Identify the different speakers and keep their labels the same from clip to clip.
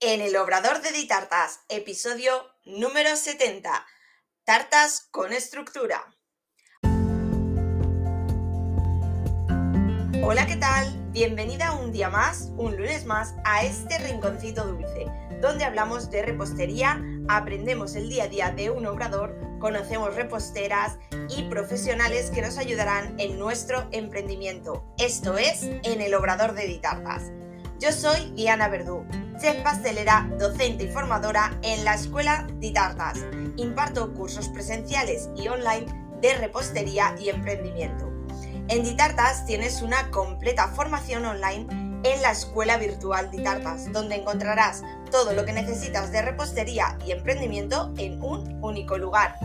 Speaker 1: En el Obrador de Ditartas, episodio número 70. Tartas con estructura. Hola, ¿qué tal? Bienvenida un día más, un lunes más, a este rinconcito dulce, donde hablamos de repostería, aprendemos el día a día de un obrador, conocemos reposteras y profesionales que nos ayudarán en nuestro emprendimiento. Esto es En el Obrador de Ditartas. Yo soy Diana Verdú, chef pastelera, docente y formadora en la Escuela Ditartas. Imparto cursos presenciales y online de repostería y emprendimiento. En Ditartas tienes una completa formación online en la Escuela Virtual Ditartas, donde encontrarás todo lo que necesitas de repostería y emprendimiento en un único lugar.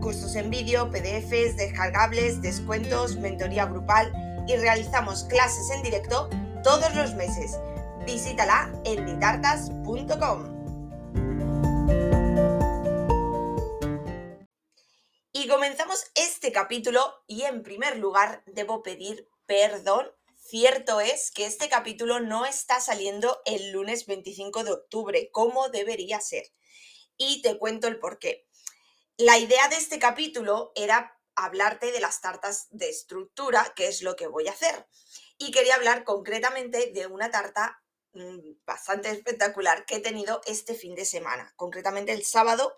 Speaker 1: Cursos en vídeo, PDFs, descargables, descuentos, mentoría grupal y realizamos clases en directo todos los meses visítala en ditartas.com. Y comenzamos este capítulo y en primer lugar debo pedir perdón. Cierto es que este capítulo no está saliendo el lunes 25 de octubre como debería ser. Y te cuento el por qué. La idea de este capítulo era hablarte de las tartas de estructura, que es lo que voy a hacer. Y quería hablar concretamente de una tarta bastante espectacular que he tenido este fin de semana. Concretamente el sábado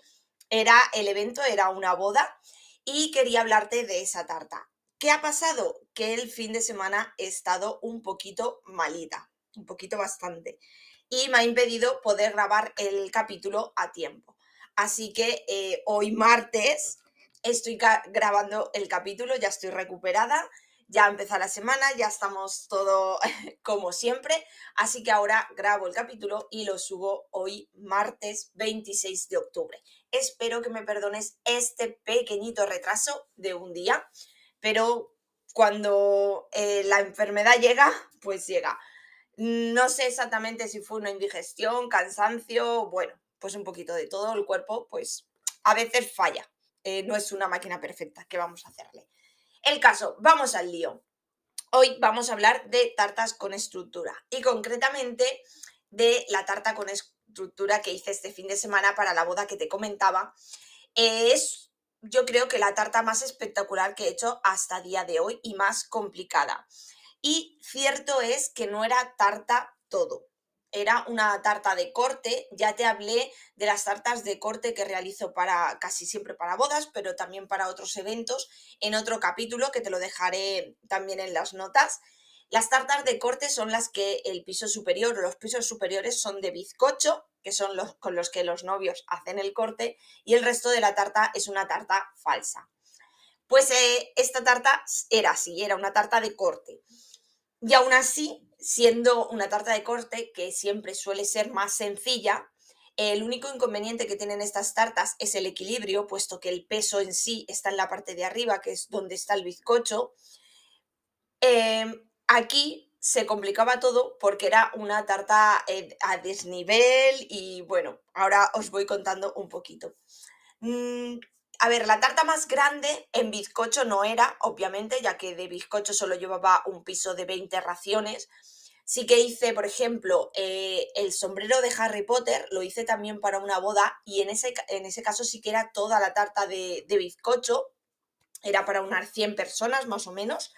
Speaker 1: era el evento, era una boda y quería hablarte de esa tarta. ¿Qué ha pasado? Que el fin de semana he estado un poquito malita, un poquito bastante, y me ha impedido poder grabar el capítulo a tiempo. Así que eh, hoy martes estoy grabando el capítulo, ya estoy recuperada ya empezó la semana, ya estamos todo como siempre, así que ahora grabo el capítulo y lo subo hoy martes 26 de octubre. Espero que me perdones este pequeñito retraso de un día, pero cuando eh, la enfermedad llega, pues llega. No sé exactamente si fue una indigestión, cansancio, bueno, pues un poquito de todo, el cuerpo pues a veces falla. Eh, no es una máquina perfecta, ¿qué vamos a hacerle? El caso, vamos al lío. Hoy vamos a hablar de tartas con estructura y concretamente de la tarta con estructura que hice este fin de semana para la boda que te comentaba. Es, yo creo que la tarta más espectacular que he hecho hasta día de hoy y más complicada. Y cierto es que no era tarta todo era una tarta de corte. Ya te hablé de las tartas de corte que realizo para casi siempre para bodas, pero también para otros eventos en otro capítulo que te lo dejaré también en las notas. Las tartas de corte son las que el piso superior o los pisos superiores son de bizcocho, que son los con los que los novios hacen el corte, y el resto de la tarta es una tarta falsa. Pues eh, esta tarta era así, era una tarta de corte. Y aún así, siendo una tarta de corte que siempre suele ser más sencilla, el único inconveniente que tienen estas tartas es el equilibrio, puesto que el peso en sí está en la parte de arriba, que es donde está el bizcocho. Em, aquí se complicaba todo porque era una tarta eh, a desnivel y bueno, ahora os voy contando un poquito. Mm, a ver, la tarta más grande en bizcocho no era, obviamente, ya que de bizcocho solo llevaba un piso de 20 raciones. Sí que hice, por ejemplo, eh, el sombrero de Harry Potter, lo hice también para una boda y en ese, en ese caso sí que era toda la tarta de, bizcocho, era para unas 100 personas más o menos,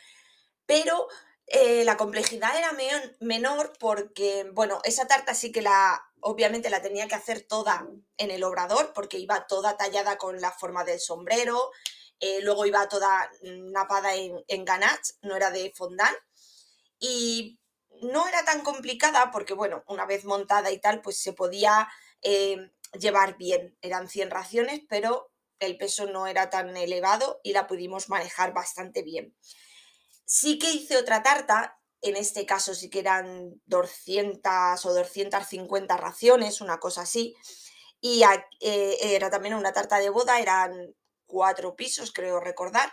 Speaker 1: pero eh, la complejidad era menor porque, bueno, esa tarta sí que la, obviamente la tenía que hacer toda en el obrador porque iba toda tallada con la forma del sombrero, eh, luego iba toda napada en, en ganache, no era de fondant. Y no era tan complicada porque, bueno, una vez montada y tal, pues se podía eh, llevar bien. Eran 100 raciones, pero el peso no era tan elevado y la pudimos manejar bastante bien. Sí que hice otra tarta en este caso sí que eran 200 o 250 raciones, una cosa así. Y eh, era también una tarta de boda, eran cuatro pisos, creo recordar.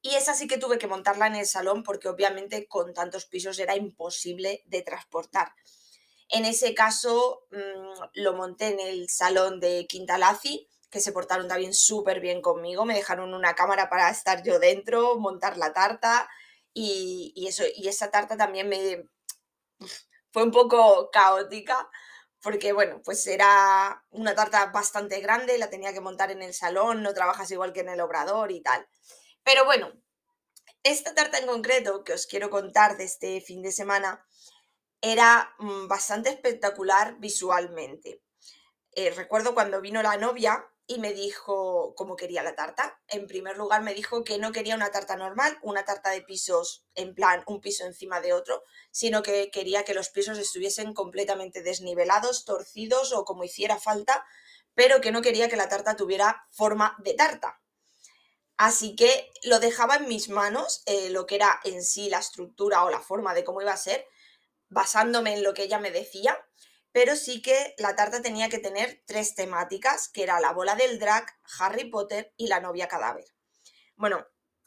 Speaker 1: Y esa sí que tuve que montarla en el salón porque obviamente con tantos pisos era imposible de transportar. En ese caso mm, lo monté en el salón de Quintalazi, que se portaron también súper bien conmigo. Me dejaron una cámara para estar yo dentro, montar la tarta y, eso, y esa tarta también me fue un poco caótica porque bueno, pues era una tarta bastante grande, la tenía que montar en el salón, no trabajas igual que en el obrador y tal. Pero bueno, esta tarta en concreto que os quiero contar de este fin de semana era mm, bastante espectacular visualmente. Eh, recuerdo cuando vino la novia y me dijo cómo quería la tarta. En primer lugar me dijo que no quería una tarta normal, una tarta de pisos en plan un piso encima de otro, sino que quería que los pisos estuviesen completamente desnivelados, torcidos o como hiciera falta, pero que no quería que la tarta tuviera forma de tarta. Así que lo dejaba en mis manos, eh, lo que era en sí la estructura o la forma de cómo iba a ser, basándome en lo que ella me decía pero sí que la tarta tenía que tener tres temáticas, que era la bola del drag, Harry Potter y la novia cadáver. Bueno,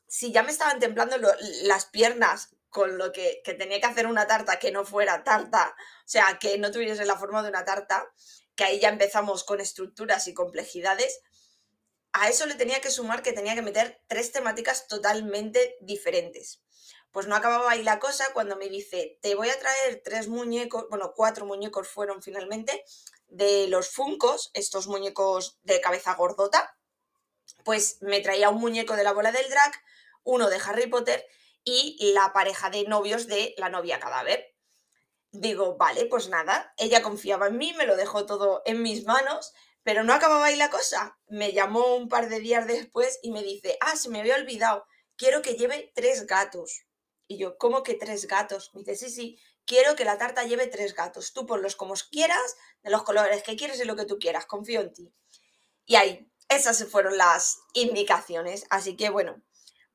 Speaker 1: si ya me estaban templando las piernas con lo que, que, tenía que hacer una tarta que no fuera tarta, o sea, que no tuviese la forma de una tarta, que ahí ya empezamos con estructuras y complejidades, a eso le tenía que sumar que tenía que meter tres temáticas totalmente diferentes. Pues no acababa ahí la cosa cuando me dice, te voy a traer tres muñecos, bueno, cuatro muñecos fueron finalmente, de los Funcos, estos muñecos de cabeza gordota. Pues me traía un muñeco de la bola del drag, uno de Harry Potter y la pareja de novios de la novia cadáver. Digo, vale, pues nada, ella confiaba en mí, me lo dejó todo en mis manos, pero no acababa ahí la cosa. Me llamó un par de días después y me dice, ah, se me había olvidado, quiero que lleve tres gatos. Y yo, ¿cómo que tres gatos? Me dice, sí, sí, quiero que la tarta lleve tres gatos. Tú ponlos como quieras, de los colores que quieres y lo que tú quieras, confío en ti. Y ahí, esas fueron las indicaciones. Así que bueno,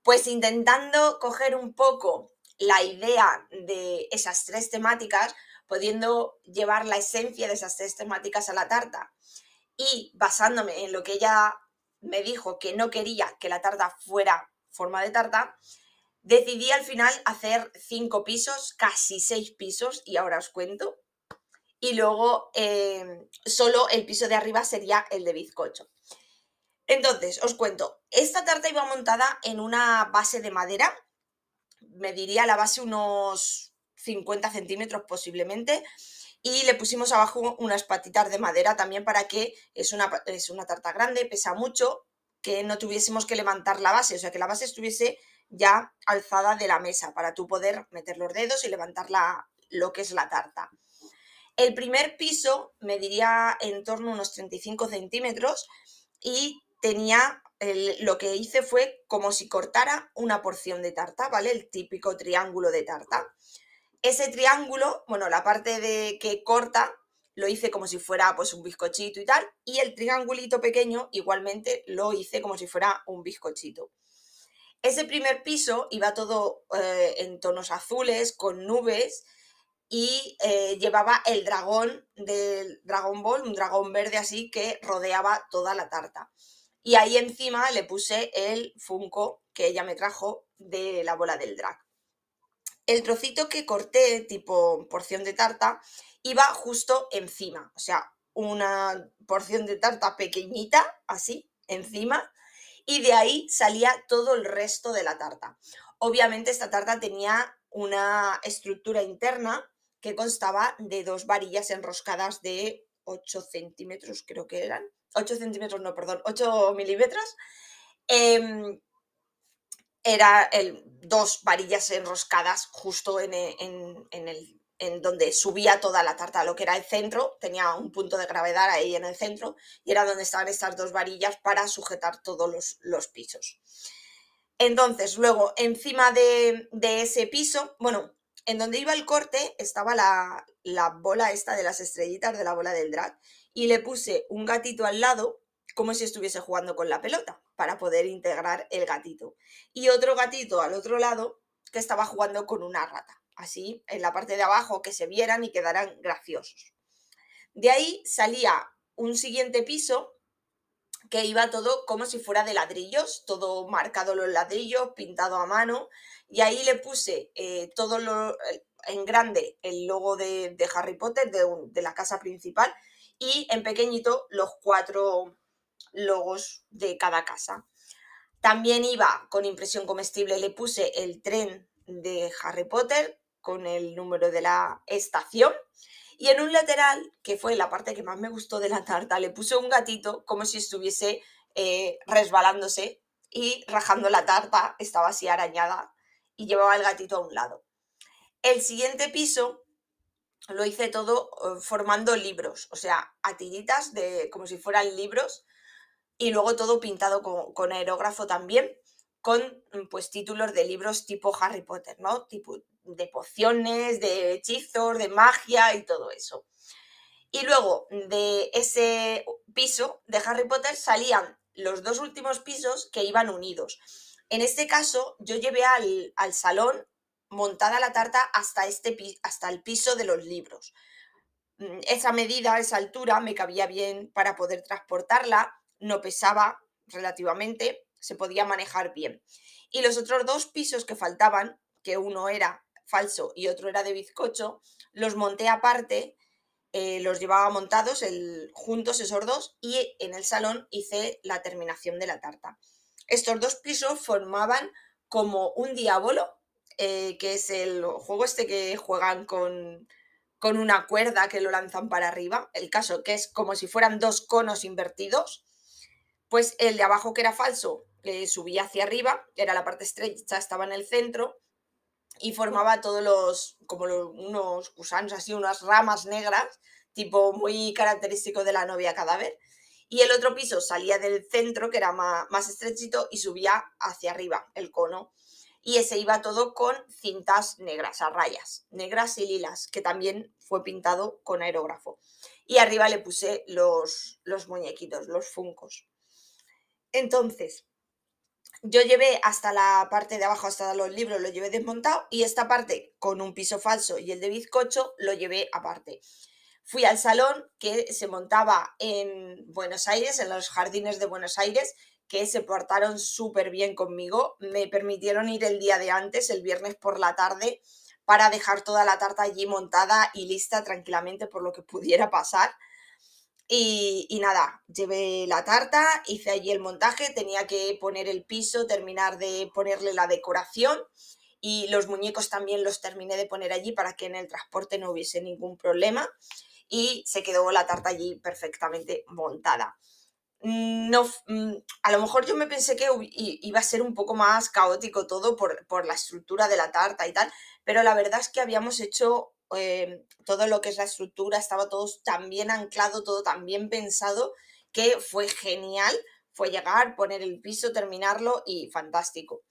Speaker 1: pues intentando coger un poco la idea de esas tres temáticas, pudiendo llevar la esencia de esas tres temáticas a la tarta y basándome en lo que ella me dijo que no quería que la tarta fuera forma de tarta, Decidí al final hacer cinco pisos, casi seis pisos, y ahora os cuento. Y luego em, solo el piso de arriba sería el de bizcocho. Entonces, os cuento, esta tarta iba montada en una base de madera, me diría la base unos 50 centímetros posiblemente, y le pusimos abajo unas patitas de madera también para que es una, es una tarta grande, pesa mucho, que no tuviésemos que levantar la base, o sea, que la base estuviese ya alzada de la mesa para tú poder meter los dedos y levantar lo que es la tarta. El primer piso mediría en torno a unos 35 centímetros y tenía, lo que hice fue como si cortara una porción de tarta, ¿vale? El típico triángulo de tarta. Ese triángulo, bueno, la parte de que corta lo hice como si fuera pues un bizcochito y tal, y el triangulito pequeño igualmente lo hice como si fuera un bizcochito. Ese primer piso iba todo eh, en tonos azules, con nubes, y eh, llevaba el dragón del Dragon Ball, un dragón verde así que rodeaba toda la tarta. Y ahí encima le puse el Funko que ella me trajo de la bola del drag. El trocito que corté, tipo porción de tarta, iba justo encima, o sea, una porción de tarta pequeñita, así, encima, y de ahí salía todo el resto de la tarta. Obviamente esta tarta tenía una estructura interna que constaba de dos varillas enroscadas de 8 centímetros, creo que eran. 8 centímetros, no, perdón, 8 milímetros. Eh, era el, dos varillas enroscadas justo en, en, en el en donde subía toda la tarta, lo que era el centro, tenía un punto de gravedad ahí en el centro y era donde estaban estas dos varillas para sujetar todos los, pisos. Entonces, luego, encima de, ese piso, bueno, en donde iba el corte estaba la, la bola esta de las estrellitas de la bola del drag y le puse un gatito al lado como si estuviese jugando con la pelota para poder integrar el gatito. Y otro gatito al otro lado que estaba jugando con una rata así en la parte de abajo que se vieran y quedaran graciosos. De ahí salía un siguiente piso que iba todo como si fuera de ladrillos, todo marcado los ladrillos, pintado a mano, y ahí le puse eh, todo lo, en grande el logo de, Harry Potter, de, de, la casa principal, y en pequeñito los cuatro logos de cada casa. También iba con impresión comestible, le puse el tren de Harry Potter con el número de la estación Y en un lateral, que fue la parte que más me gustó de la tarta, le puse un gatito como si estuviese eh, resbalándose y rajando la tarta, estaba así arañada y llevaba el gatito a un lado. El siguiente piso lo hice todo eh, formando libros, o sea, a de como si fueran libros y luego todo pintado con, aerógrafo también, con mm, pues títulos de libros tipo Harry Potter, ¿no? Tipo de pociones, de hechizos, de magia y todo eso. Y luego de ese piso de Harry Potter salían los dos últimos pisos que iban unidos. En este caso, yo llevé al, al salón montada la tarta hasta, este, hasta el piso de los libros. Mm, esa medida, esa altura, me cabía bien para poder transportarla, no pesaba relativamente, se podía manejar bien. Y los otros dos pisos que faltaban, que uno era falso y otro era de bizcocho, los monté aparte, eh, los llevaba montados el, juntos esos dos y en el salón hice la terminación de la tarta. Estos dos pisos formaban como un diablo eh, que es el juego este que juegan con, con una cuerda que lo lanzan para arriba, el caso que es como si fueran dos conos invertidos, pues el de abajo que era falso que subía hacia arriba, era la parte estrecha, estaba en el centro y formaba todos los, como unos gusanos así, unas ramas negras, tipo muy característico de la novia cadáver. Y el otro piso salía del centro, que era más, más estrechito, y subía hacia arriba, el cono y ese iba todo con cintas negras, a rayas, negras y lilas, que también fue pintado con aerógrafo. Y arriba le puse los, los muñequitos, los funcos. Entonces, yo llevé hasta la parte de abajo, hasta los libros, lo llevé desmontado y esta parte con un piso falso y el de bizcocho lo llevé aparte. Fui al salón que se montaba en Buenos Aires, en los jardines de Buenos Aires, que se portaron súper bien conmigo. Me permitieron ir el día de antes, el viernes por la tarde, para dejar toda la tarta allí montada y lista tranquilamente por lo que pudiera pasar. Y, y, nada, llevé la tarta, hice allí el montaje, tenía que poner el piso, terminar de ponerle la decoración y los muñecos también los terminé de poner allí para que en el transporte no hubiese ningún problema y se quedó la tarta allí perfectamente montada. Mm, no, mm, a lo mejor yo me pensé que iba a ser un poco más caótico todo por, la estructura de la tarta y tal, pero la verdad es que habíamos hecho eh, todo lo que es la estructura, estaba todo tan bien anclado, todo tan bien pensado, que fue genial, fue llegar, poner el piso, terminarlo y fantástico.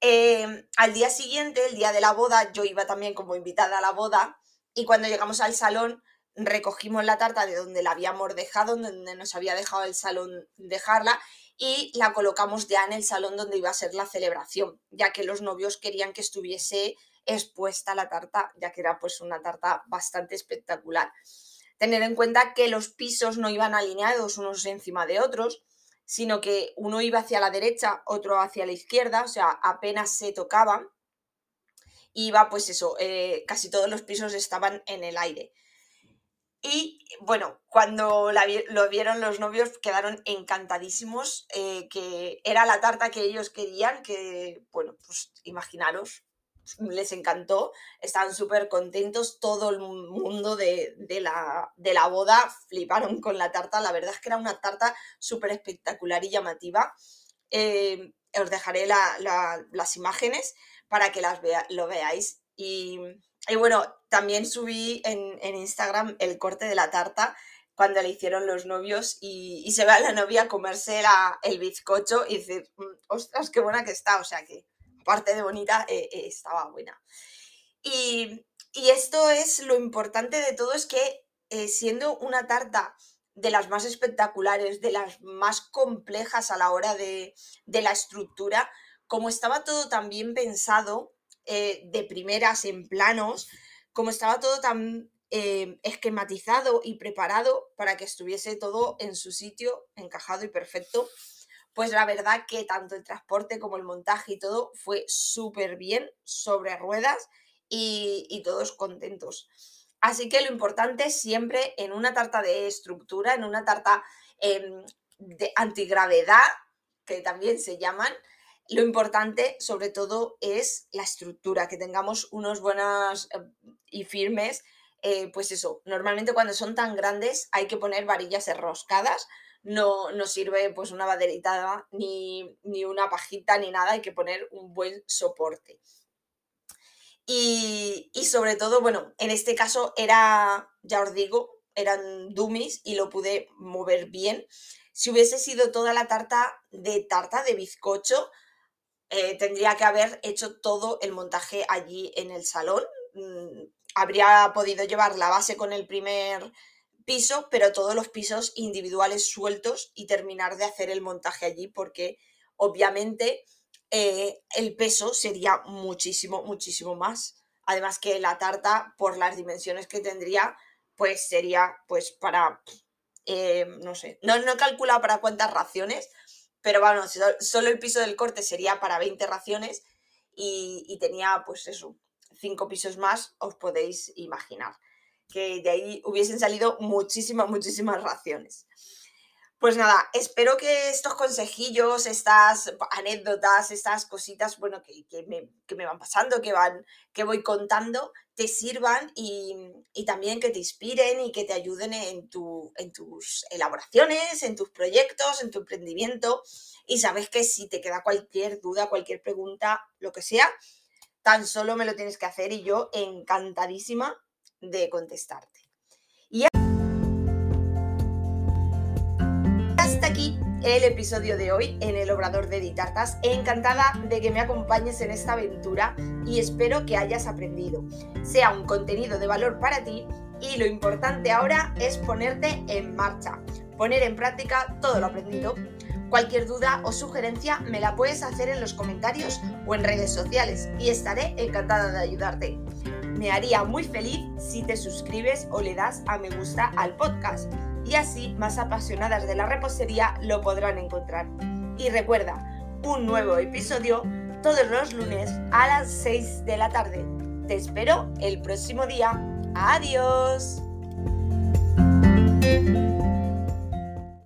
Speaker 1: Em, al día siguiente, el día de la boda, yo iba también como invitada a la boda y cuando llegamos al salón, recogimos la tarta de donde la habíamos dejado, donde nos había dejado el salón dejarla, y la colocamos ya en el salón donde iba a ser la celebración, ya que los novios querían que estuviese expuesta la tarta, ya que era pues una tarta bastante espectacular. Tener en cuenta que los pisos no iban alineados unos encima de otros, sino que uno iba hacia la derecha, otro hacia la izquierda, o sea, apenas se tocaban. Iba, pues eso, eh, casi todos los pisos estaban en el aire. Y bueno, cuando lo vieron los novios quedaron encantadísimos, eh, que era la tarta que ellos querían, que bueno, pues imaginaros, les encantó, estaban súper contentos, todo el mundo de, la, de, la, boda fliparon con la tarta, la verdad es que era una tarta súper espectacular y llamativa. Eh, os dejaré las imágenes para que las lo veáis. Y, y bueno, también subí en, Instagram el corte de la tarta cuando le hicieron los novios y, se ve a la novia comerse el bizcocho y decir, mm, ostras, qué buena que está. O sea que, aparte de bonita, eh, eh, estaba buena. Y, esto es lo importante de todo, es que eh, siendo una tarta de las más espectaculares, de las más complejas a la hora de, de la estructura, como estaba todo tan bien pensado, de primeras en planos, como estaba todo tan esquematizado y preparado para que estuviese todo en su sitio, encajado y perfecto, pues la verdad que tanto el transporte como el montaje y todo fue súper bien sobre ruedas y, todos contentos. Así que lo importante siempre en una tarta de estructura, en una tarta em, de antigravedad, que también se llaman, lo importante, sobre todo, es la estructura, que tengamos unos buenas eh, y firmes eh, pues eso, normalmente cuando son tan grandes hay que poner varillas enroscadas, no, no sirve pues una baderita ni, ni una pajita ni nada, hay que poner un buen soporte. Y, y, sobre todo, bueno, en este caso era, ya os digo, eran dummies y lo pude mover bien. Si hubiese sido toda la tarta de tarta de bizcocho, eh, tendría que haber hecho todo el montaje allí en el salón. Mm, habría podido llevar la base con el primer piso, pero todos los pisos individuales sueltos y terminar de hacer el montaje allí porque obviamente eh, el peso sería muchísimo, muchísimo más. Además que la tarta, por las dimensiones que tendría, pues sería pues para, eh, no sé, no, no he calculado para cuántas raciones, pero bueno, solo el piso del corte sería para 20 raciones y, y tenía pues eso, cinco pisos más, os podéis imaginar que de ahí hubiesen salido muchísimas, muchísimas raciones. Pues nada, espero que estos consejillos, estas anécdotas, estas cositas, bueno, que, me, van pasando, que, van, que voy contando, te sirvan y, también que te inspiren y que te ayuden en, tu, en tus elaboraciones, en tus proyectos, en tu emprendimiento. Y sabes que si te queda cualquier duda, cualquier pregunta, lo que sea, tan solo me lo tienes que hacer y yo encantadísima de contestarte. Hasta aquí el episodio de hoy en el Obrador de Ditartas. Encantada de que me acompañes en esta aventura y espero que hayas aprendido. Sea un contenido de valor para ti y lo importante ahora es ponerte en marcha, poner en práctica todo lo aprendido Cualquier duda o sugerencia me la puedes hacer en los comentarios o en redes sociales y estaré encantada de ayudarte. Me haría muy feliz si te suscribes o le das a me gusta al podcast y así más apasionadas de la repostería lo podrán encontrar. Y recuerda, un nuevo episodio todos los lunes a las 6 de la tarde. Te espero el próximo día. Adiós.